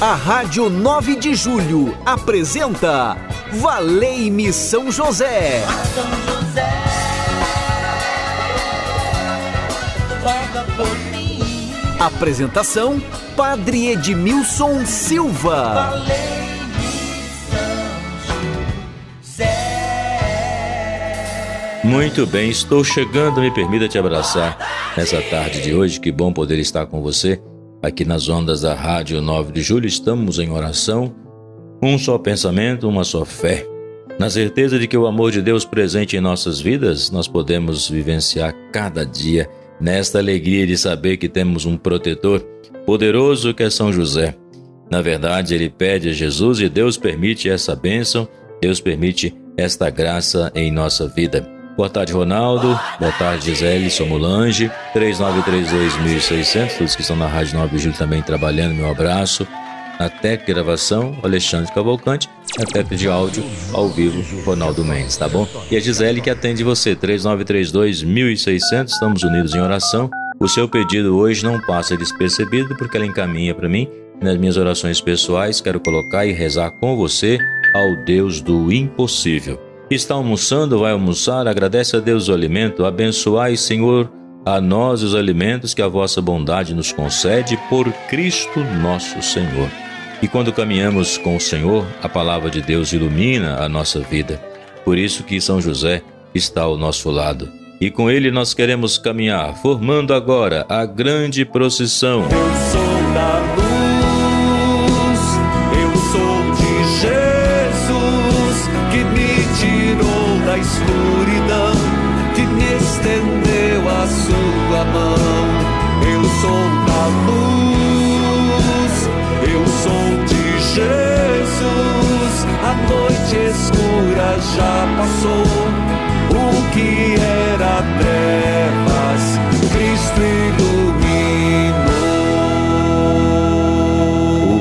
A Rádio 9 de Julho apresenta Valei-me São José. São José. Apresentação: Padre Edmilson Silva. Muito bem, estou chegando, me permita te abraçar nessa tarde de hoje. Que bom poder estar com você aqui nas ondas da Rádio 9 de Julho. Estamos em oração, um só pensamento, uma só fé. Na certeza de que o amor de Deus presente em nossas vidas, nós podemos vivenciar cada dia nesta alegria de saber que temos um protetor poderoso que é São José. Na verdade, ele pede a Jesus e Deus permite essa bênção, Deus permite esta graça em nossa vida. Boa tarde, Ronaldo. Boa tarde, Gisele Somulange. 3932.600. Todos que estão na Rádio 9 de Julho também trabalhando. Meu abraço. Na técnica gravação, Alexandre Cavalcante. Na técnica de áudio, ao vivo, Ronaldo Mendes, tá bom? E a Gisele que atende você. 3932.600. Estamos unidos em oração. O seu pedido hoje não passa despercebido porque ela encaminha para mim. Nas minhas orações pessoais, quero colocar e rezar com você ao Deus do impossível. Está almoçando, vai almoçar, agradece a Deus o alimento, abençoai, Senhor, a nós os alimentos que a vossa bondade nos concede por Cristo nosso Senhor. E quando caminhamos com o Senhor, a palavra de Deus ilumina a nossa vida. Por isso que São José está ao nosso lado. E com ele nós queremos caminhar, formando agora a grande procissão. O que era trevas, Cristo iluminou.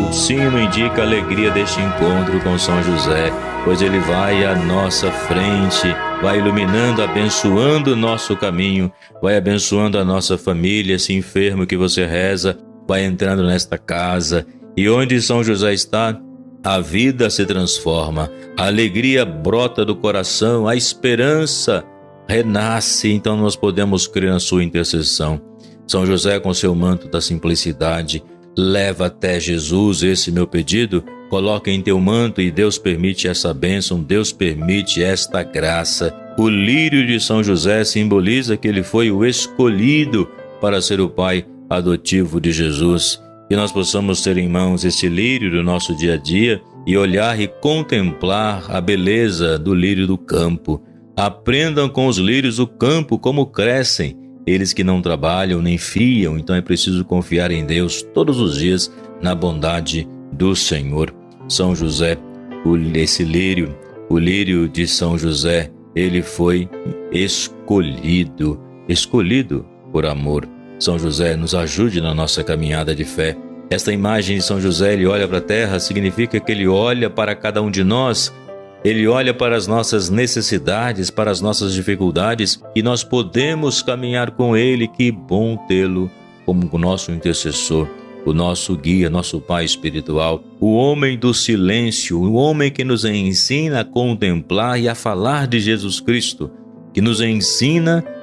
O sino indica a alegria deste encontro com São José, pois ele vai à nossa frente, vai iluminando, abençoando o nosso caminho, vai abençoando a nossa família, esse enfermo que você reza, vai entrando nesta casa. E onde São José está, a vida se transforma, a alegria brota do coração, a esperança renasce, então nós podemos crer na sua intercessão. São José, com seu manto da simplicidade, leva até Jesus esse meu pedido, coloca em teu manto e Deus permite essa bênção, Deus permite esta graça. O lírio de São José simboliza que ele foi o escolhido para ser o pai adotivo de Jesus que nós possamos ter em mãos esse lírio do nosso dia a dia e olhar e contemplar a beleza do lírio do campo. Aprendam com os lírios do campo como crescem, eles que não trabalham nem fiam, então é preciso confiar em Deus todos os dias na bondade do Senhor. São José, esse lírio, o lírio de São José, ele foi escolhido, escolhido por amor. São José, nos ajude na nossa caminhada de fé. Esta imagem de São José, ele olha para a terra, significa que ele olha para cada um de nós, ele olha para as nossas necessidades, para as nossas dificuldades e nós podemos caminhar com ele. Que bom tê-lo como o nosso intercessor, o nosso guia, nosso pai espiritual, o homem do silêncio, o homem que nos ensina a contemplar e a falar de Jesus Cristo, que nos ensina a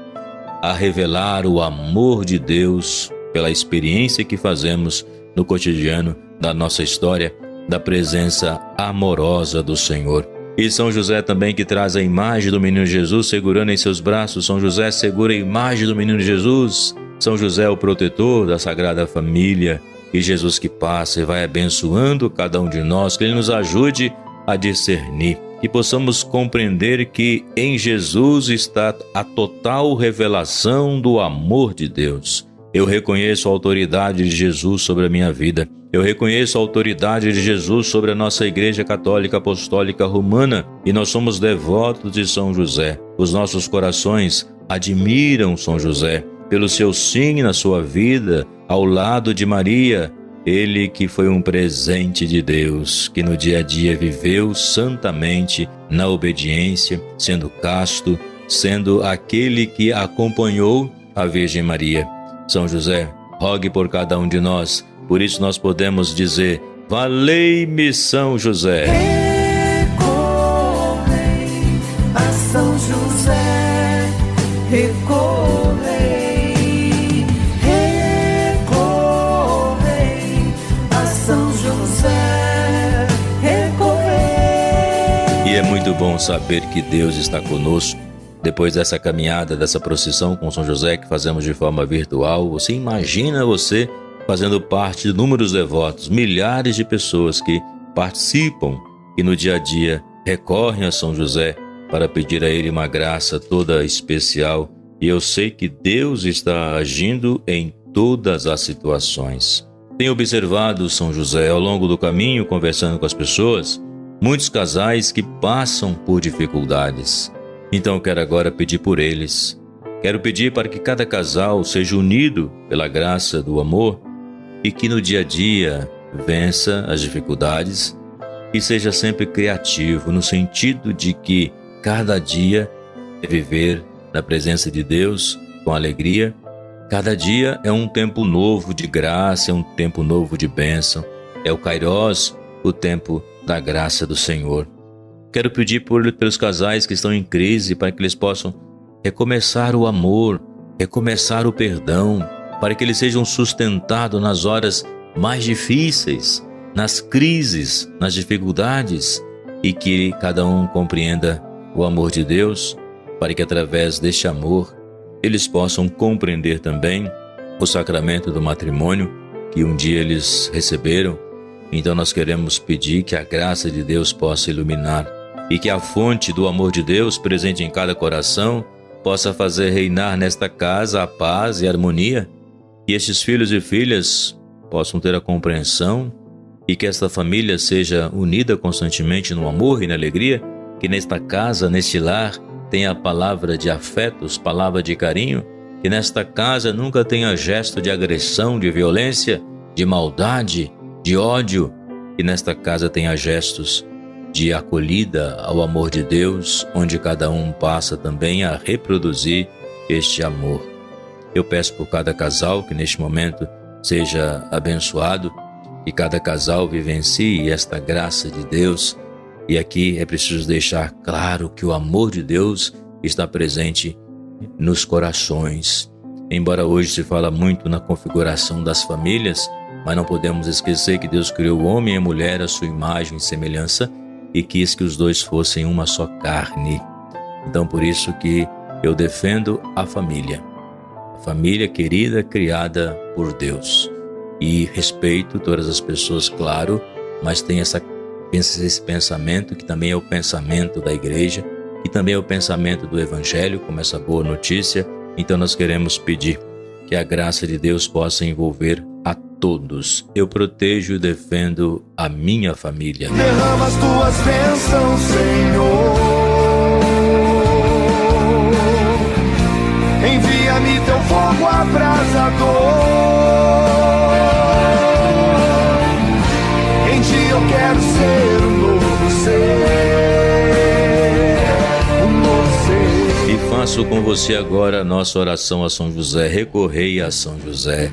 revelar o amor de Deus pela experiência que fazemos no cotidiano da nossa história, da presença amorosa do Senhor. E São José também que traz a imagem do menino Jesus segurando em seus braços. São José segura a imagem do menino Jesus. São José o protetor da Sagrada Família. E Jesus que passa e vai abençoando cada um de nós, que Ele nos ajude a discernir que possamos compreender que em Jesus está a total revelação do amor de Deus. Eu reconheço a autoridade de Jesus sobre a minha vida. Eu reconheço a autoridade de Jesus sobre a nossa Igreja Católica Apostólica Romana e nós somos devotos de São José. Os nossos corações admiram São José pelo seu sim na sua vida ao lado de Maria, ele que foi um presente de Deus, que no dia a dia viveu santamente na obediência, sendo casto, sendo aquele que acompanhou a Virgem Maria. São José, rogue por cada um de nós. Por isso nós podemos dizer: Valei-me São José. Recorrei a São José, recorrei, muito bom saber que Deus está conosco. Depois dessa caminhada, dessa procissão com São José que fazemos de forma virtual, você imagina você fazendo parte de números devotos, milhares de pessoas que participam e no dia a dia recorrem a São José para pedir a ele uma graça toda especial. E eu sei que Deus está agindo em todas as situações. Tenho observado São José ao longo do caminho, conversando com as pessoas, muitos casais que passam por dificuldades. Então quero agora pedir por eles. Quero pedir para que cada casal seja unido pela graça do amor e que no dia a dia vença as dificuldades e seja sempre criativo no sentido de que cada dia é viver na presença de Deus com alegria. Cada dia é um tempo novo de graça, é um tempo novo de bênção. É o Kairos, o tempo da graça do Senhor. Quero pedir por, pelos casais que estão em crise para que eles possam recomeçar o amor, recomeçar o perdão, para que eles sejam sustentados nas horas mais difíceis, nas crises, nas dificuldades e que cada um compreenda o amor de Deus, para que através deste amor eles possam compreender também o sacramento do matrimônio que um dia eles receberam. Então nós queremos pedir que a graça de Deus possa iluminar e que a fonte do amor de Deus presente em cada coração possa fazer reinar nesta casa a paz e a harmonia que estes filhos e filhas possam ter a compreensão e que esta família seja unida constantemente no amor e na alegria, que nesta casa, neste lar, tenha a palavra de afetos, palavra de carinho, que nesta casa nunca tenha gesto de agressão, de violência, de maldade, de ódio, que nesta casa tenha gestos de acolhida ao amor de Deus, onde cada um passa também a reproduzir este amor. Eu peço por cada casal que neste momento seja abençoado, que cada casal vivencie esta graça de Deus. E aqui é preciso deixar claro que o amor de Deus está presente nos corações. Embora hoje se fala muito na configuração das famílias, mas não podemos esquecer que Deus criou o homem e a mulher à sua imagem e semelhança e quis que os dois fossem uma só carne. Então por isso que eu defendo a família família querida criada por Deus. E respeito todas as pessoas, claro, mas tem essa, esse pensamento que também é o pensamento da igreja, e também é o pensamento do Evangelho, como essa boa notícia. Então nós queremos pedir que a graça de Deus possa envolver a todos. Eu protejo e defendo a minha família. Derrama as tuas bênçãos, Senhor. Envia-me teu fogo abrasador. Em ti eu quero ser um novo ser. Um novo ser. E faço com você agora a nossa oração a São José. Recorrei a São José.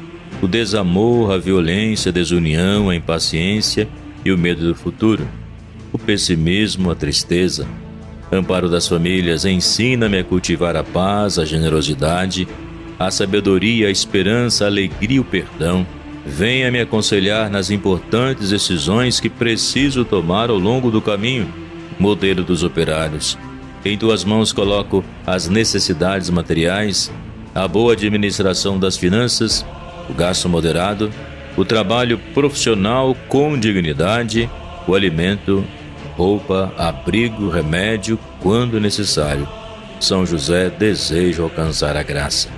o desamor, a violência, a desunião, a impaciência e o medo do futuro, o pessimismo, a tristeza, Amparo das famílias, ensina-me a cultivar a paz, a generosidade, a sabedoria, a esperança, a alegria e o perdão. Venha me aconselhar nas importantes decisões que preciso tomar ao longo do caminho. Modelo dos operários. Em tuas mãos coloco as necessidades materiais, a boa administração das finanças, o gasto moderado, o trabalho profissional com dignidade, o alimento roupa, abrigo, remédio quando necessário. São José deseja alcançar a graça.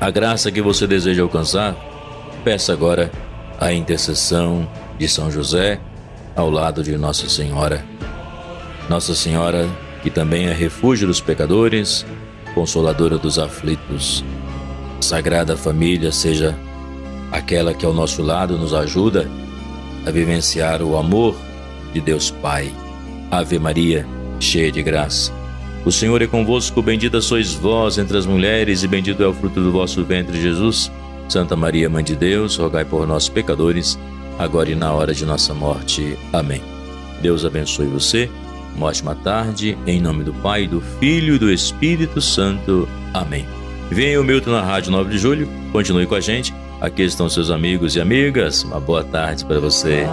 A graça que você deseja alcançar, peça agora a intercessão de São José ao lado de Nossa Senhora. Nossa Senhora, que também é refúgio dos pecadores, consoladora dos aflitos. Sagrada Família seja aquela que ao nosso lado nos ajuda a vivenciar o amor de Deus Pai. Ave Maria, cheia de graça. O Senhor é convosco, bendita sois vós entre as mulheres, e bendito é o fruto do vosso ventre, Jesus. Santa Maria, Mãe de Deus, rogai por nós, pecadores, agora e na hora de nossa morte. Amém. Deus abençoe você. Uma ótima tarde, em nome do Pai, do Filho e do Espírito Santo. Amém. Venha o Milton na Rádio 9 de Julho, continue com a gente. Aqui estão seus amigos e amigas. Uma boa tarde para você.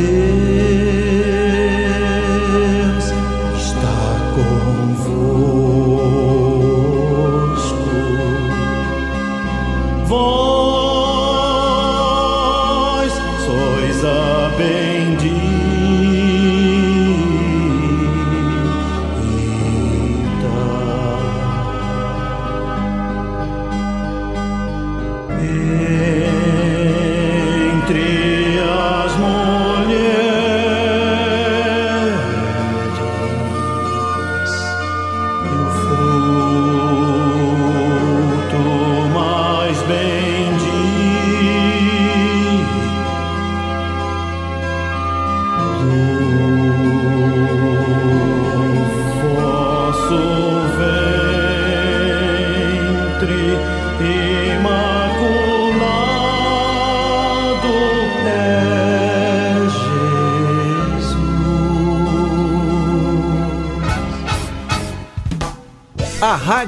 day.